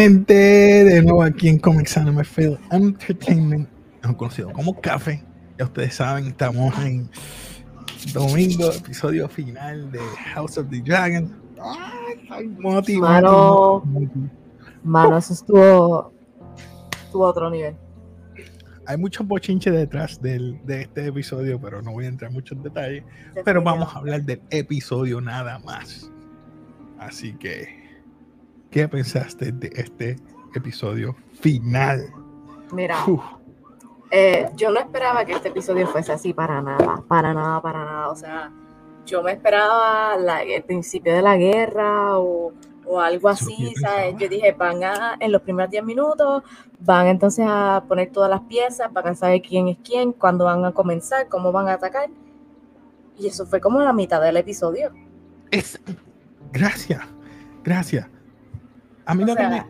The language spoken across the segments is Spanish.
Gente, de nuevo aquí en Comics Anime Field Entertainment, conocido como Café. Ya ustedes saben, estamos en domingo, episodio final de House of the Dragon. Ay, moti, Mano. Mano, eso estuvo, estuvo a otro nivel. Hay muchos bochinches detrás del, de este episodio, pero no voy a entrar en muchos detalles. Pero vamos a hablar del episodio nada más. Así que, ¿qué pensaste de este episodio final? Mira, eh, yo no esperaba que este episodio fuese así para nada, para nada, para nada. O sea, yo me esperaba la- el principio de la guerra o, o algo así, yo ¿sabes? Yo dije, van a, en los primeros 10 minutos, van entonces a poner todas las piezas, van a saber quién es quién, cuándo van a comenzar, cómo van a atacar. Y eso fue como la mitad del episodio. es, gracias, gracias. A mí O lo que sea-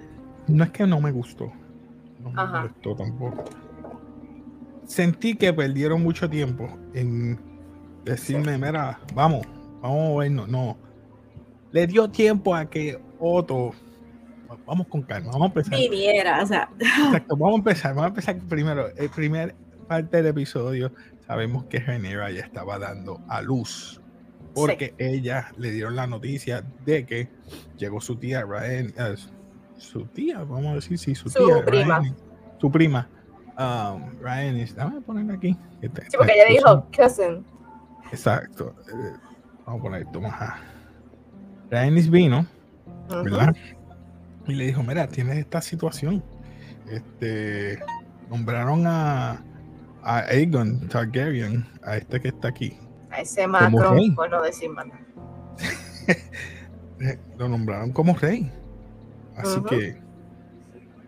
me- no es que no me gustó, no me Ajá. gustó tampoco. Sentí que perdieron mucho tiempo en decirme, mira, vamos, vamos a vernos. No, le dio tiempo a que Otto, vamos con calma, vamos a empezar. Viniera, o sea, Exacto, vamos a empezar. Vamos a empezar primero. El primer parte del episodio, sabemos que Renera ya estaba dando a luz. Porque ella le dieron la noticia de que llegó su tía Ryan, eh, su tía, vamos a decir, sí, su, Su tía, prima. Ryan, su prima. Um, Ryan, es- déjame poner aquí. Este- sí, porque ella dijo, cousin. Exacto. eh, vamos a poner esto más. Rhaenys vino. ¿verdad? Y le dijo, mira, tienes esta situación. Este, nombraron a, a Aegon Targaryen, a este que está aquí. A ese. Macron, por no decir más nada. Lo nombraron como rey. Así que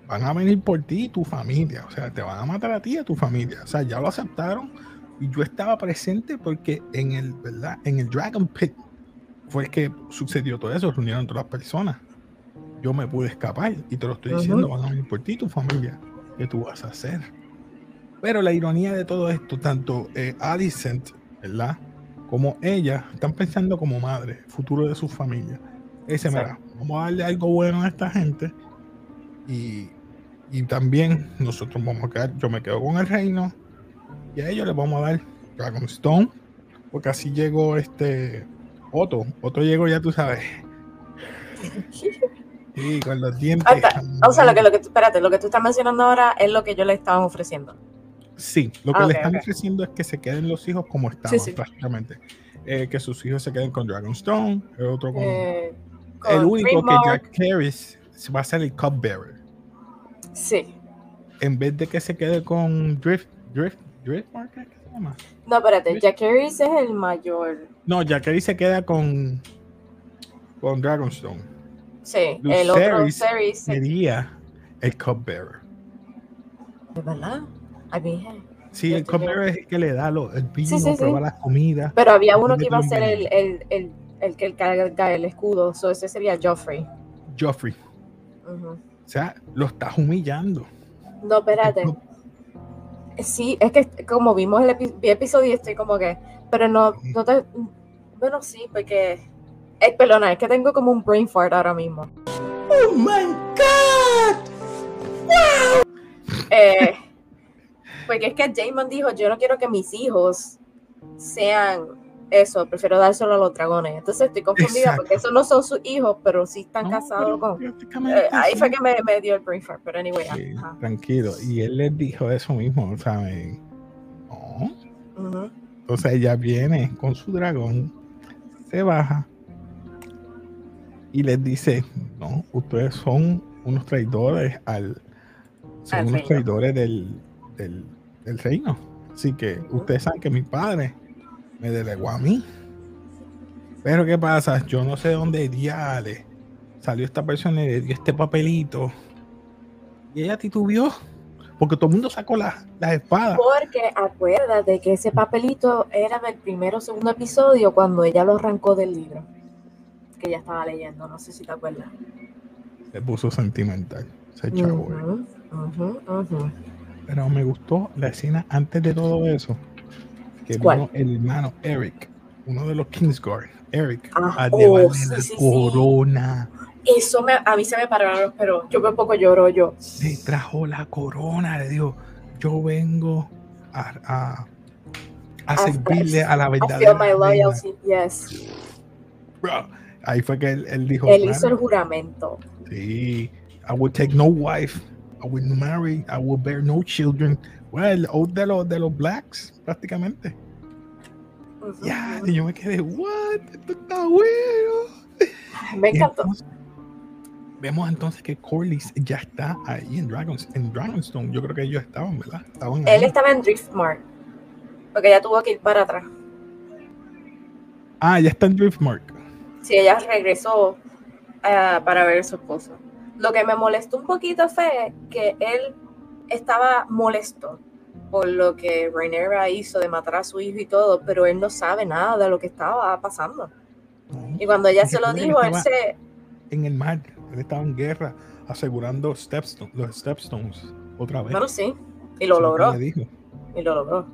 van a venir por ti y tu familia. O sea, te van a matar a ti y a tu familia. O sea, ya lo aceptaron. Y yo estaba presente porque en el, ¿verdad? En el Dragon Pit fue que sucedió todo eso. Reunieron todas las personas. Yo me pude escapar y te lo estoy diciendo. Van a venir por ti y tu familia. ¿Qué tú vas a hacer? Pero la ironía de todo esto, tanto eh, Alicent, ¿verdad? Como ella, están pensando como madre, futuro de su familia. Ese, mira, vamos a darle algo bueno a esta gente. Y, y también nosotros vamos a quedar, yo me quedo con el reino. Y a ellos les vamos a dar Dragonstone. Porque así llegó este Otto. Otto llegó, ya tú sabes. Sí, con los dientes. O sea, lo que, lo que tú, espérate, lo que tú estás mencionando ahora es lo que yo le estaba ofreciendo. Sí, lo que Ah, le están ofreciendo es que se queden los hijos como estaban, sí. prácticamente. Eh, que sus hijos se queden con Dragonstone, el otro con. Eh, el único que Jack Harris va a ser el Cupbearer. Sí. En vez de que se quede con Drift. Drift. Drift ¿qué se llama? No, espérate. Jack Harris es el mayor. No, Jack Harris se queda con. Con Dragonstone. Sí, el otro sí. Sería el Cupbearer. ¿De verdad? Sí, el Cupbearer es el que le da lo- el vino, Sí, sí, sí. prueba las comidas. Pero había uno que iba a ser el, el, el, el que carga el escudo. So, ese sería Joffrey. Joffrey. O sea, lo estás humillando. No, espérate. No, Sí, es que como vimos el epi- episodio y estoy como que, pero no, no te, bueno, sí, porque, eh, perdona, es que tengo como un brain fart ahora mismo. ¡Oh my God! Eh, porque es que Damon dijo, yo no quiero que mis hijos sean eso, prefiero dárselo a los dragones. Entonces estoy confundida Exacto. porque esos no son sus hijos, pero sí están No, casados con... Eh, ahí fue que me, me dio el brain fart, pero anyway, Sí, ajá. tranquilo. Y él les dijo eso mismo, ¿saben? No. Ujú. Entonces ella viene con su dragón, se baja y les dice, no, ustedes son unos traidores al... Son Al unos reino. traidores del, del, del reino. Así que ustedes saben que mi padre me delegó a mí. Pero ¿qué pasa? Yo no sé dónde diale salió esta persona y le dio este papelito. Y ella titubeó. Porque todo el mundo sacó la- las espadas. Porque acuérdate que ese papelito era del primero o segundo episodio cuando ella lo arrancó del libro que ella estaba leyendo, no sé si te acuerdas. Se puso sentimental. Se echó. Pero me gustó la escena antes de todo eso. Que vino el hermano Eric, uno de los Kingsguard, Eric, Ah, a oh, sí, la sí, sí. corona. Eso me, a mí se me pararon los pero Yo por poco lloro yo. Le trajo la corona, le dijo, yo vengo a, a, a servirle a la verdad. I feel my loyalty, yes. Bro, ahí fue que él, él dijo. Él hizo el juramento. Sí. I will take no wife. I will marry. I will bear no children. Well, el de los, de los blacks, prácticamente. Ya, y yo me quedé, what? Esto está bueno. Me encantó. vemos entonces que Corlys ya está ahí en Dragons, en Dragonstone. Yo creo que ellos estaban, ¿verdad? Estaban Él estaba en Driftmark. Porque ella tuvo que ir para atrás. Ah, ya está en Driftmark. Sí, ella regresó uh, para ver a su esposo. Lo que me molestó un poquito fue que él estaba molesto por lo que Rhaenyra hizo de matar a su hijo y todo, pero él no sabe nada de lo que estaba pasando. Y cuando ella se lo dijo, él se... En el mar, él estaba en guerra, asegurando stepstone, los Stepstones otra vez. Bueno, sí, y lo logró. Y lo logró.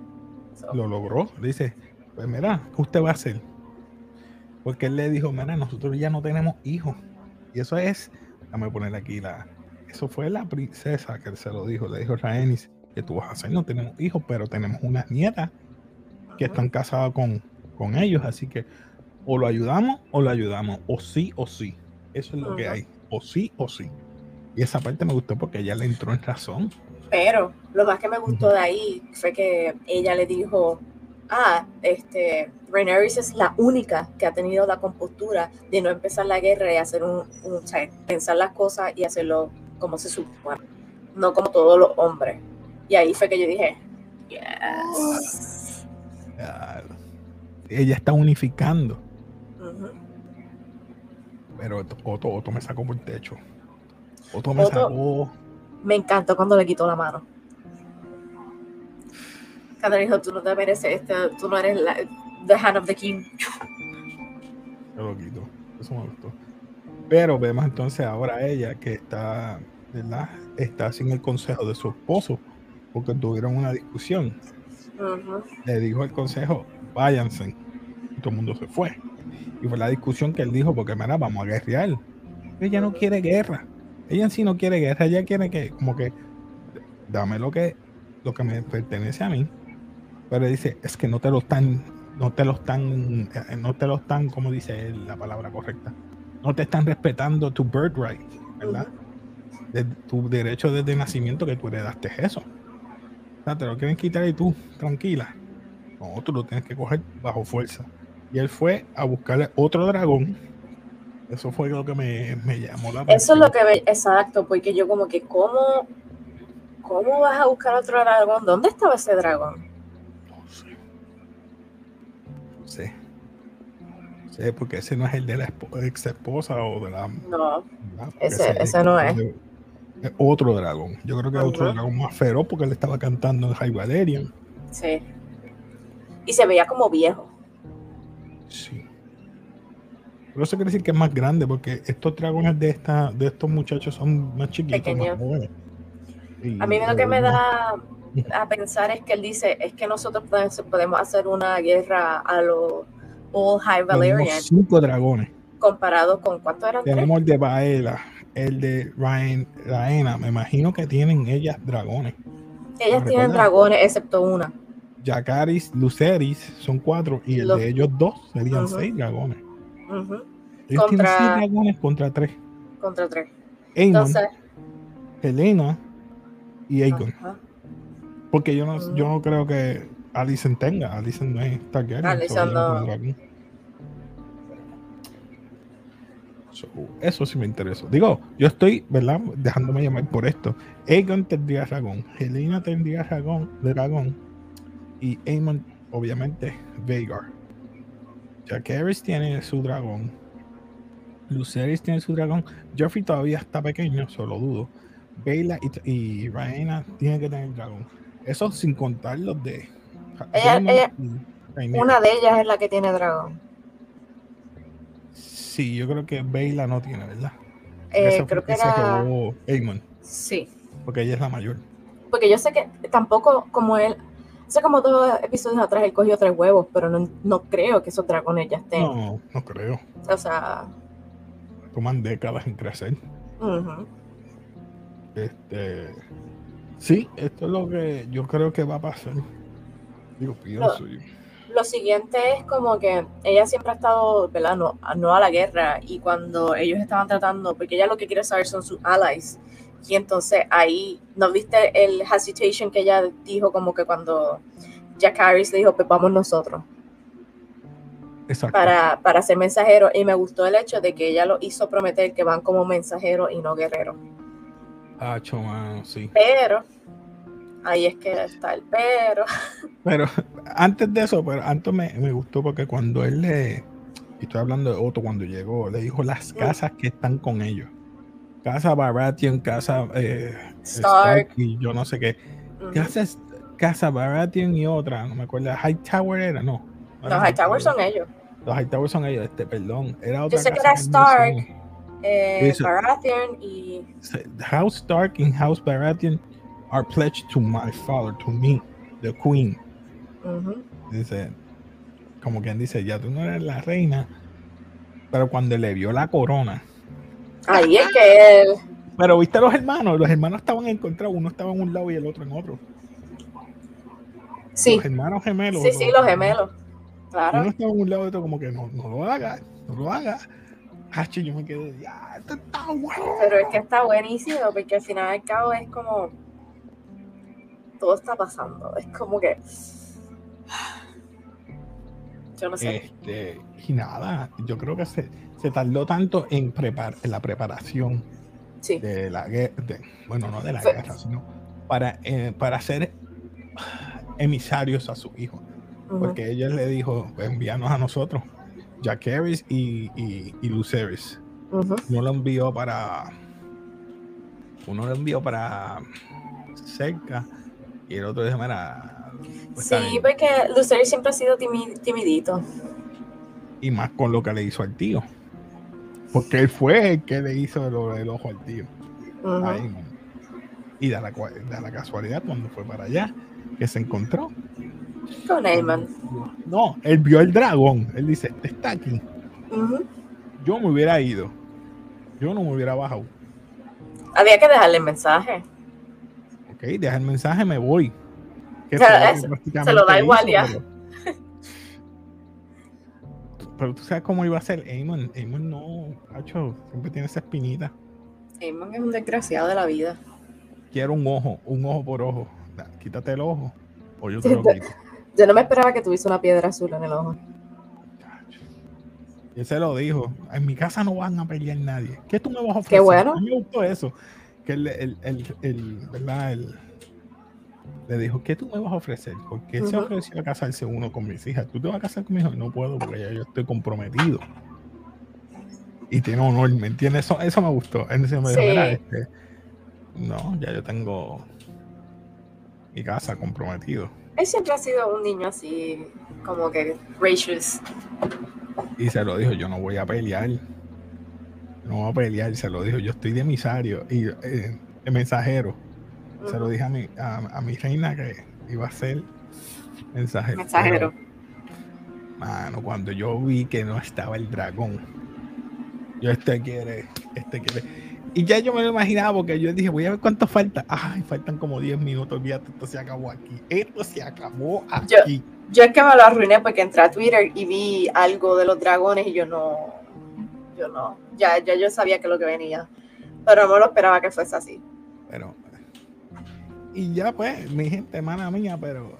Lo logró, dice, pues mira, ¿qué usted va a hacer? Porque él le dijo, mira, nosotros ya no tenemos hijos. Y eso es, déjame poner aquí la, eso fue la princesa que se lo dijo, le dijo Rhaenys, que tú vas a hacer, no tenemos hijos, pero tenemos unas nietas que están casadas con, con ellos, así que o lo ayudamos o lo ayudamos, o sí o sí. Eso es lo que hay, o sí o sí. Y esa parte me gustó porque ella le entró en razón. Pero lo más que me gustó de ahí fue que ella le dijo, ah, este, Rhaenyra es la única que ha tenido la compostura de no empezar la guerra y hacer un, un pensar las cosas y hacerlo como se supone, no como todos los hombres. Y ahí fue que yo dije, yes. Ella está unificando. Pero Otto, Otto, me sacó por el techo. Otto me sacó. Me encantó cuando le quitó la mano. Cuando dijo, tú no te mereces, este, tú no eres la, the hand of the king. Se lo quito. Eso me gustó. Pero vemos entonces ahora ella que está, ¿verdad? Está sin el consejo de su esposo porque tuvieron una discusión. Le dijo el consejo, váyanse. Y todo el mundo se fue. Y fue la discusión que él dijo, porque mira, vamos a guerrear. Ella no quiere guerra. Ella en sí no quiere guerra, ella quiere que, como que, dame lo que, lo que me pertenece a mí. Pero dice, es que no te lo están, no te lo están, eh, no te lo están, como dice la palabra correcta, no te están respetando tu birthright, ¿verdad? De tu derecho desde nacimiento que tú heredaste eso te lo quieren quitar y tú, tranquila. No, tú lo tienes que coger bajo fuerza. Y él fue a buscarle otro dragón. Eso fue lo que me, llamó la atención. Eso es lo que ve, exacto, porque yo como que, ¿cómo, ¿cómo vas a buscar otro dragón? ¿Dónde estaba ese dragón? No sé. No sé, porque ese no es el de la ex esposa o de la... No, ese, ese, no es otro dragón. Yo creo que es otro dragón más feroz porque él estaba cantando en High Valerian. Sí. Y se veía como viejo. Sí. Pero eso quiere decir que es más grande porque estos dragones de esta, de estos muchachos son más chiquitos, más jóvenes. a mí lo que me da a pensar es que él dice, es que nosotros podemos hacer una guerra a los All High Valerian. cinco dragones. Comparado con cuántos eran. Tenemos el de Baela, el de Ryan, Raena, me imagino que tienen ellas dragones. Ellas tienen dragones, excepto una. Jacaris, Luceris son cuatro y el de ellos dos serían seis dragones. Ellos contra... tienen seis dragones contra tres. Contra tres. Entonces... Helena y Aegon. Porque yo no, yo no creo que Alicent tenga. Alicent no es Targaryen. Alicent no. eso sí me interesa. Digo, yo estoy, ¿verdad? Dejándome llamar por esto. Aegon tendría dragón, Helena tendría dragón, dragón y Aemon, obviamente, Vhagar. Jacaerys tiene su dragón. Lucerys tiene su dragón. Joffrey todavía está pequeño, solo dudo. Bela y, y Rhaena tienen que tener dragón. Eso sin contar los de. una de ellas es la que tiene dragón. Sí, yo creo que Beyla no tiene, ¿verdad? Eh, creo que era... Aemon. Sí. Porque ella es la mayor. Porque yo sé que tampoco, como él, sé como dos episodios atrás él cogió tres huevos, pero no, no creo que esos dragones ya estén. No, no creo. O sea. toman décadas en crecer. Este, sí, esto es lo que yo creo que va a pasar. Digo, pienso yo. Lo siguiente es como que ella siempre ha estado, ¿verdad? No, no a la guerra y cuando ellos estaban tratando, porque ella lo que quiere saber son sus allies. Y entonces ahí, ¿no viste el hesitation que ella dijo como que cuando Jack Harris le dijo, pues vamos nosotros Exacto. para, para ser mensajeros? Y me gustó el hecho de que ella lo hizo prometer que van como mensajeros y no guerreros. Ah, mano, sí. Pero, ahí es que está el pero. Pero antes de eso, pero antes me, me gustó porque cuando él le, y estoy hablando de Otto cuando llegó, le dijo las casas que están con ellos. Casa Baratheon, casa eh, Stark. y yo no sé qué. Ujú. Casa, casa Baratheon y otra, no me acuerdo. Hightower era, no. Los Hightower son ellos. Los Hightower son ellos, este, perdón. Era otra sé que era Stark. Eh. Baratheon y House Stark and House Baratheon are pledged to my father, to me, the queen. Dice, como quien dice, ya tú no eres la reina. Pero cuando le vio la corona. ahí es que él Pero viste a los hermanos, los hermanos estaban encontrados, uno estaba en un lado y el otro en otro. sí Los hermanos gemelos. sí sí los gemelos claro Uno estaba en un lado y otro como que no, no lo haga, no lo haga. Yo me quedé, ya, esto está bueno. pero es que está buenísimo porque al final al cabo es como todo está pasando es como que yo no sé Este, y nada, yo creo que se, se tardó tanto en, prepar, en la preparación sí de la guerra, bueno, no de la Fue- guerra, sino para, eh, para ser emisarios a su hijo. Porque ella le dijo, envíanos a nosotros, Jack Harris y, y, y Lucerys. ujú. Uno lo envió para. Uno lo envió para cerca y el otro dijo, mira. pues, sí bien". porque Lucer siempre ha sido timi- timidito Y más con lo que le hizo al tío. Porque él fue el que le hizo del ojo al tío. Ujú. a Aemon. Y da la, da la casualidad cuando fue para allá que se encontró. Con Aemon No, él vio el dragón. Él dice, está aquí. Yo me hubiera ido. Yo no me hubiera bajado. había que dejarle el mensaje Ok, deja el mensaje, me voy. Que lo se lo da igual hizo, ya. Pero, pero tú sabes cómo iba a ser Aemon. Aemon no, Hacho, siempre tiene esa espinita. Aemon es un desgraciado de la vida Quiero un ojo, un ojo por ojo. Quítate el ojo o yo te lo quito. Yo no me esperaba que tuviese una piedra azul en el ojo Y él se lo dijo. En mi casa no van a pelear nadie. ¿Qué tú me vas a ofrecer? Qué bueno. A mí me gustó eso. Que él, el, el, el- ¿verdad? El- le dijo, ¿qué tú me vas a ofrecer? Porque él se Ujú. ofreció a casarse uno con mis hijas. ¿Tú te vas a casar con mi hijo? No puedo porque ya yo estoy comprometido. Y tiene honor, ¿me entiendes? Eso, eso me gustó. Él se me dijo, Sí. "Mira, este, no, ya yo tengo mi casa comprometido. Él siempre ha sido un niño así, como que gracious. Y se lo dijo, yo no voy a pelear. No voy a pelear, se lo dijo, yo estoy de emisario y eh, de mensajero. Se lo dije a mi, a, a mi reina que iba a ser mensajero. Mensajero. Pero, mano, cuando yo vi que no estaba el dragón, yo este quiere, este quiere. Y ya yo me lo imaginaba porque yo dije, voy a ver cuánto falta. Ay, faltan como 10 minutos, olvídate, esto se acabó aquí. Esto se acabó Yo- aquí. Yo es que me lo arruiné porque entré a Twitter y vi algo de los dragones y yo no, yo no, ya, ya yo sabía que lo que venía, pero no me lo esperaba que fuese así. Pero. Y ya pues, mi gente, mala mía, pero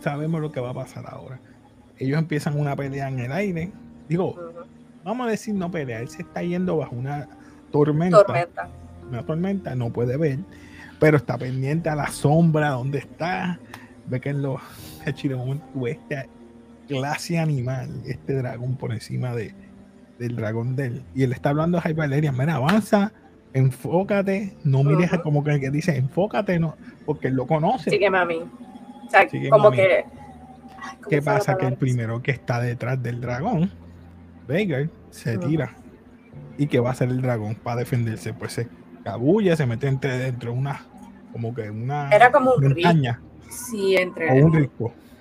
sabemos lo que va a pasar ahora. Ellos empiezan una pelea en el aire. Digo, vamos a decir no pelea. Él se está yendo bajo una tormenta. Tormenta. Una tormenta, no puede ver. Pero está pendiente a la sombra donde está. Ve que en los ves esta clase animal, este dragón por encima de, del dragón de él. Y él está hablando a High Valerian. Mira, avanza, enfócate, no mires Ujú. como que, que dice enfócate, no, porque él lo conoce. Sígueme a mí. O sea, como que. ay, ¿cómo ¿Qué pasa? Que el primero que está detrás del dragón, Veigar, se tira. ¿Y qué va a hacer el dragón para defenderse? Pues se cabulla, se mete entre dentro de una, como que una Era como un montaña Sí, o entre. un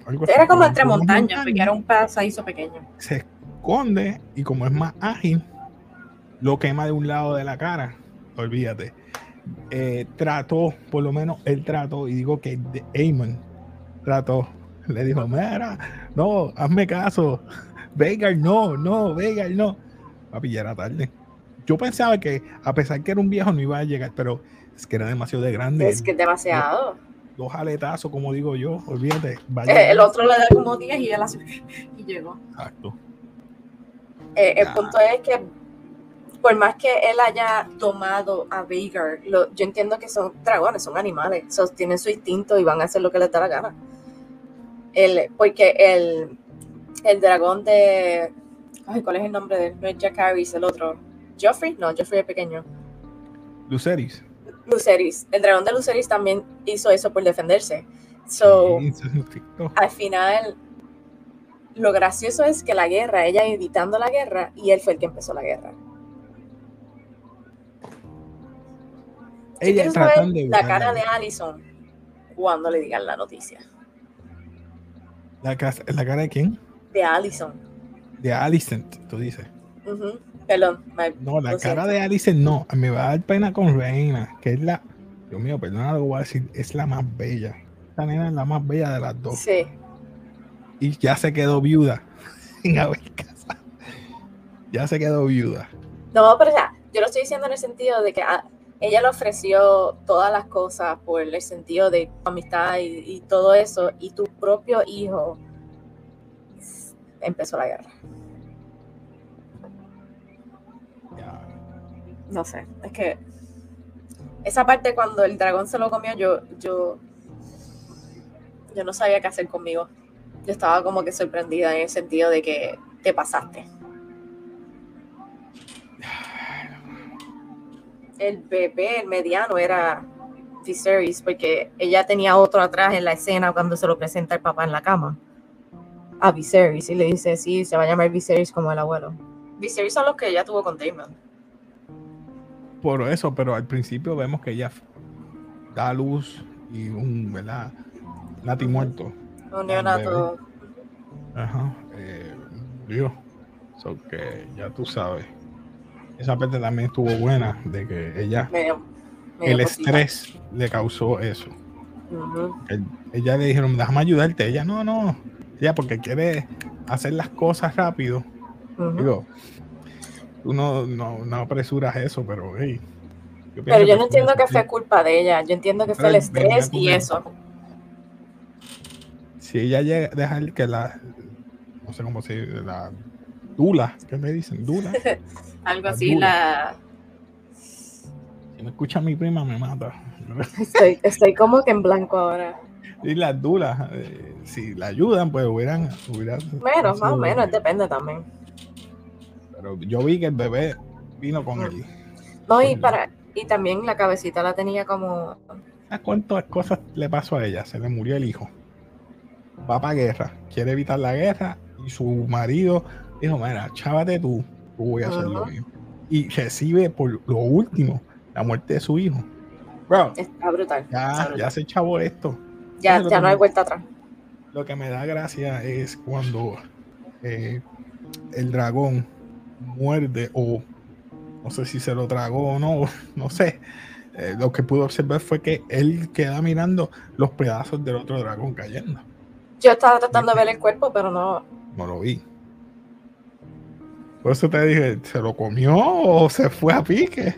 algo así, Era como entre montañas, montaña, porque era un pasadizo pequeño. Se esconde y como es más ágil, lo quema de un lado de la cara, olvídate. Eh, trató, por lo menos él trató, y digo que Amon trató, le dijo, mira, no, hazme caso, Vega no, no, Vega no. Papi, ya era tarde. Yo pensaba que, a pesar que era un viejo, no iba a llegar, pero es que era demasiado de grande. Es que demasiado. Dos, aletazos, como digo yo, olvídate. Eh, el otro le da como 10 y él hace y llegó. Exacto. Eh, el punto es que por más que él haya tomado a Veigar, yo entiendo que son dragones, son animales, tienen su instinto y van a hacer lo que les da la gana. El, porque el, el dragón de. Ay, ¿cuál es el nombre de él? No es Jack Harris, el otro. ¿Joffrey? No, Joffrey es pequeño. Luceris. Luceris. El dragón de Luceris también hizo eso por defenderse. So, al final, lo gracioso es que la guerra, ella evitando la guerra, y él fue el que empezó la guerra. ella tratando la cara de Allison cuando le digan la noticia. ¿La, ¿La cara de quién? De Allison. De Allison, tú dices. Perdón. no, la cara de Allison no. Me va a dar pena con Reina, que es la. Dios mío, perdona lo que voy a decir. Es la más bella. Esta nena es la más bella de las dos. Sí. Y ya se quedó viuda. Sin haber casado. Ya se quedó viuda. No, pero ya, yo lo estoy diciendo en el sentido de que ah, ella le ofreció todas las cosas por el sentido de amistad y, todo eso, y tu propio hijo empezó la guerra. No sé, es que esa parte cuando el dragón se lo comió, yo, yo, yo no sabía qué hacer conmigo. Yo estaba como que sorprendida en el sentido de que te pasaste. el bebé, el mediano, era Viserys, porque ella tenía otro atrás en la escena cuando se lo presenta el papá en la cama a Viserys y le dice, sí, se va a llamar Viserys como el abuelo. Viserys son los que ella tuvo con Damon. Por eso, pero al principio vemos que ella da luz y un, ¿verdad? Nati muerto. Un neonato. Ajá. Eh, Dios. So que ya tú sabes esa parte también estuvo buena, de que ella, el estrés le causó eso. ella le dijeron, déjame ayudarte. Ella, no, no. Ella, porque quiere hacer las cosas rápido. Digo, tú no, no, apresuras eso, pero hey. pero yo no entiendo que fue culpa de ella. Yo entiendo que fue el estrés y eso. Si ella llega, deja que la, no sé cómo se la Dula, ¿qué me dicen? Dula. Algo así, la... Si me escucha mi prima, me mata. Estoy, como que en blanco ahora. Y las dulas, eh, si la ayudan, pues hubieran. hubieran bueno, más o menos, depende también. Pero yo vi que el bebé vino con él. No, y, para, y también la cabecita la tenía como. ¿A cuántas cosas le pasó a ella? Se le murió el hijo. Va para guerra, quiere evitar la guerra y su marido dijo, mira, chávate tú, tú voy a hacer lo mismo. Y recibe por lo último la muerte de su hijo. Bro, está brutal. Ya, ya se chavó esto. Ya, ya no hay vuelta atrás. Lo que me da gracia es cuando eh, el dragón muerde o no sé si se lo tragó o no, no sé. Eh, lo que pude observar fue que él queda mirando los pedazos del otro dragón cayendo. Yo estaba tratando de ver el cuerpo, pero no. No lo vi. Por eso te dije, ¿se lo comió o se fue a pique?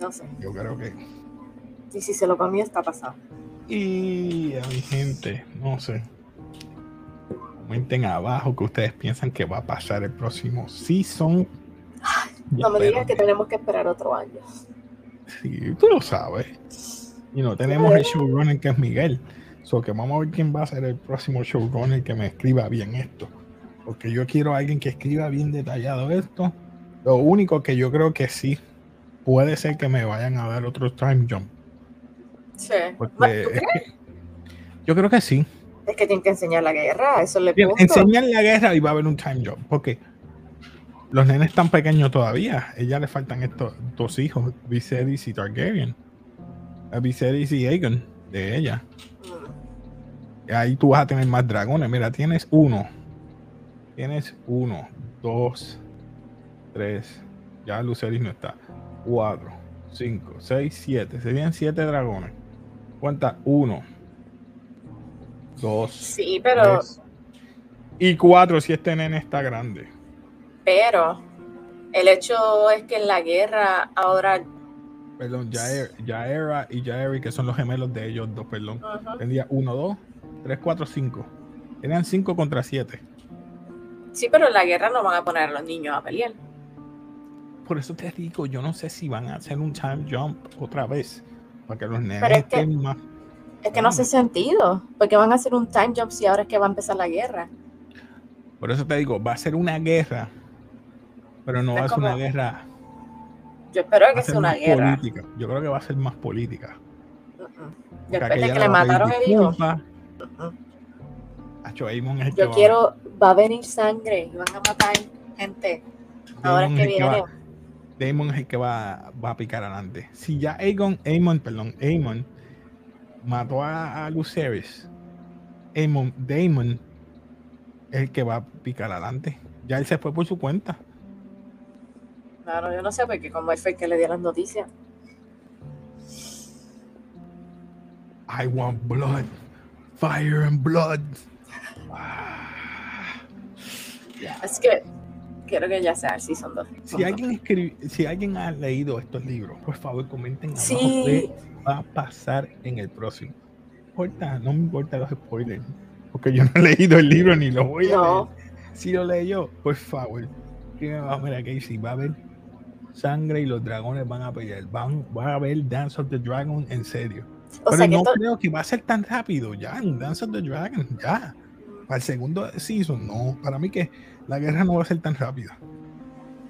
No sé. Yo creo que. Y si se lo comió, está pasado. Y a mi gente, no sé. Comenten abajo que ustedes piensan que va a pasar el próximo season. no me digas que tenemos que esperar otro año. Sí, tú lo sabes. Y no tenemos el showrunner que es Miguel. So que vamos a ver quién va a ser el próximo showrunner que me escriba bien esto porque yo quiero a alguien que escriba bien detallado esto. Lo único que yo creo que sí puede ser que me vayan a dar otro time jump. Sí. yo creo que sí. Es que tienen que enseñar la guerra, eso le Enseñar la guerra y va a haber un time jump, porque los nenes están pequeños todavía. Ella le faltan estos dos hijos, Viserys y Targaryen. A Viserys y Aegon, de ella. Mm. Ahí tú vas a tener más dragones. Mira, tienes uno, Tienes uno, dos, 3, ya Luceris no está. 4, 5, 6, 7. Serían 7 dragones. ¿Cuántas? 1, 2. Sí, pero. y 4 si este nene está grande. Pero el hecho es que en la guerra ahora. Perdón, Jaera y Jaeri, que son los gemelos de ellos dos, perdón. Tendría 1, 2, 3, 4, 5. Tenían 5 contra 7. Sí, pero en la guerra no van a poner a los niños a pelear. Por eso te digo, yo no sé si van a hacer un time jump otra vez. Para que los nenes es que, más. Es que no hace sentido. Porque van a hacer un time jump si ahora es que va a empezar la guerra. Por eso te digo, va a ser una guerra. Pero no va a ser una guerra. Yo espero que sea una guerra. Política. Yo creo que va a ser más política. Yo espero que le mataron el hijo. Yo quiero, va a venir sangre y van a matar gente. Ahora es que viene. Damon es el que va, va a picar adelante. Si ya Aegon, Aemon, perdón, Aemon mató a, a Lucerys, Aemon, Damon es el que va a picar adelante. Ya él se fue por su cuenta. Claro, yo no sé porque como él fue el que le dio las noticias. I want blood, fire and blood. Es que quiero que ya sea el Season 2. Si alguien, escribe, si alguien ha leído estos libros, por favor comenten abajo qué va a pasar en el próximo. No, me importa los spoilers, porque yo no he leído el libro ni lo voy a leer. Si lo leo, por favor, que me va a ver aquí si va a haber sangre y los dragones van a pelear. Van, va a haber Dance of the Dragon en serio. Pero no creo que va a ser tan rápido. Ya, Dance of the Dragon, ya. Para el segundo season, no. Para mí que la guerra no va a ser tan rápida.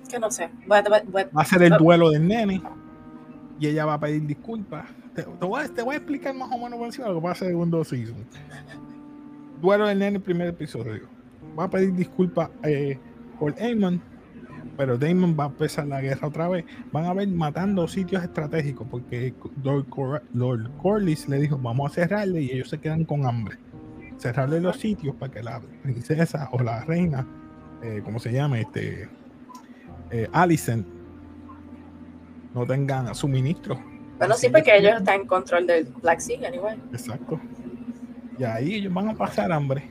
Que no sé. va a ser el duelo del nene y ella va a pedir disculpas. Te, voy, a, explicar más o menos por encima lo que pasa en el segundo season. Duelo del nene, primer episodio. Va a pedir disculpas eh, por Aemon, pero Damon va a empezar la guerra otra vez. Van a ver matando sitios estratégicos porque Lord, Lord Corlys le dijo: Vamos a cerrarle y ellos se quedan con hambre cerrarle los sitios para que la princesa o la reina, eh, como se llame, este, eh, Alicent, no tengan suministro. Bueno, sí, porque ellos están en control del Black Sea, igual. Exacto. Y ahí ellos van a pasar hambre.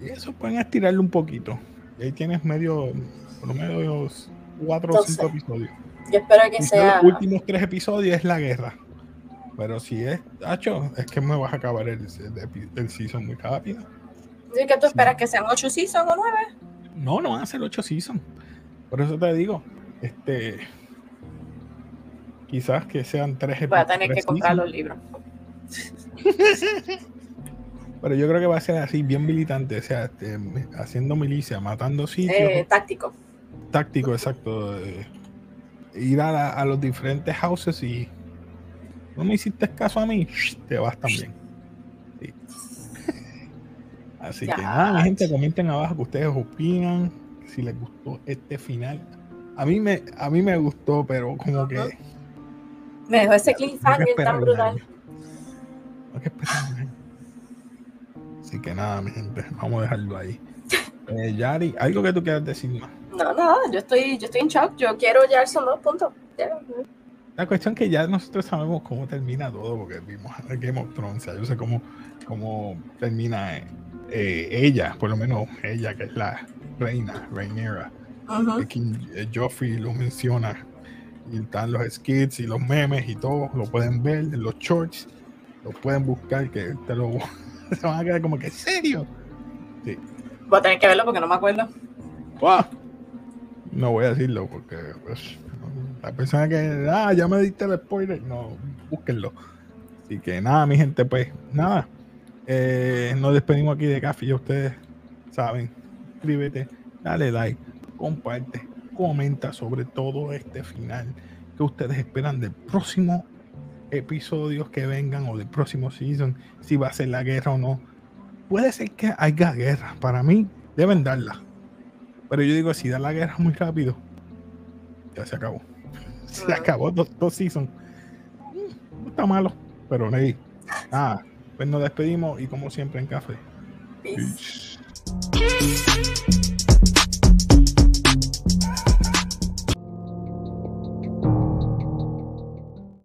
Y eso pueden estirarlo un poquito. Y ahí tienes medio, por lo menos cuatro o cinco episodios. Yo espero que sea. Los últimos tres episodios es la guerra. Pero si es, Hacho, es que me vas a acabar el, el, season muy rápido. ¿Y que tú esperas que sean ocho seasons o nueve? No, no van a ser ocho seasons. Por eso te digo, este. Quizás que sean tres Voy a tener que comprar los libros. Pero yo creo que va a ser así, bien militante, o sea, este, haciendo milicia, matando sitios. Eh, táctico. Táctico, exacto. ir a, a los diferentes houses y no me hiciste caso a mí, te vas también. Así que nada, mi gente, comenten abajo que ustedes opinan, si les gustó este final. A mí me, a mí me gustó, pero como que. Me dejó ese cliffhanger tan brutal. Que Así que nada, mi gente, vamos a dejarlo ahí. Eh, Yari, ¿algo que tú quieras decir más? No, no, yo estoy, yo estoy en shock. Yo quiero ya son dos puntos. La cuestión que ya nosotros sabemos cómo termina todo, porque vimos Game of Thrones, yo sé cómo, cómo termina eh, ella, por lo menos ella que es la reina, reinera. Uh Joffrey lo menciona, y están los skits y los memes y todo, lo pueden ver en los shorts, lo pueden buscar, que te lo se van a quedar como que, ¿en serio? Sí. Voy a tener que verlo porque no me acuerdo. No voy a decirlo porque pues, la persona que, ah, ya me diste el spoiler, no, búsquenlo. Así que nada, mi gente, pues nada. Eh, nos despedimos aquí de Café. Ya ustedes saben, suscríbete, dale like, comparte, comenta sobre todo este final que ustedes esperan del próximo episodios que vengan o del próximo season, si va a ser la guerra o no. Puede ser que haya guerra. Para mí, deben darla. Pero yo digo, si da la guerra muy rápido, ya se acabó se acabó dos, dos seasons. Mm, no está malo, pero hey, nada, pues nos despedimos y como siempre en café. Peace.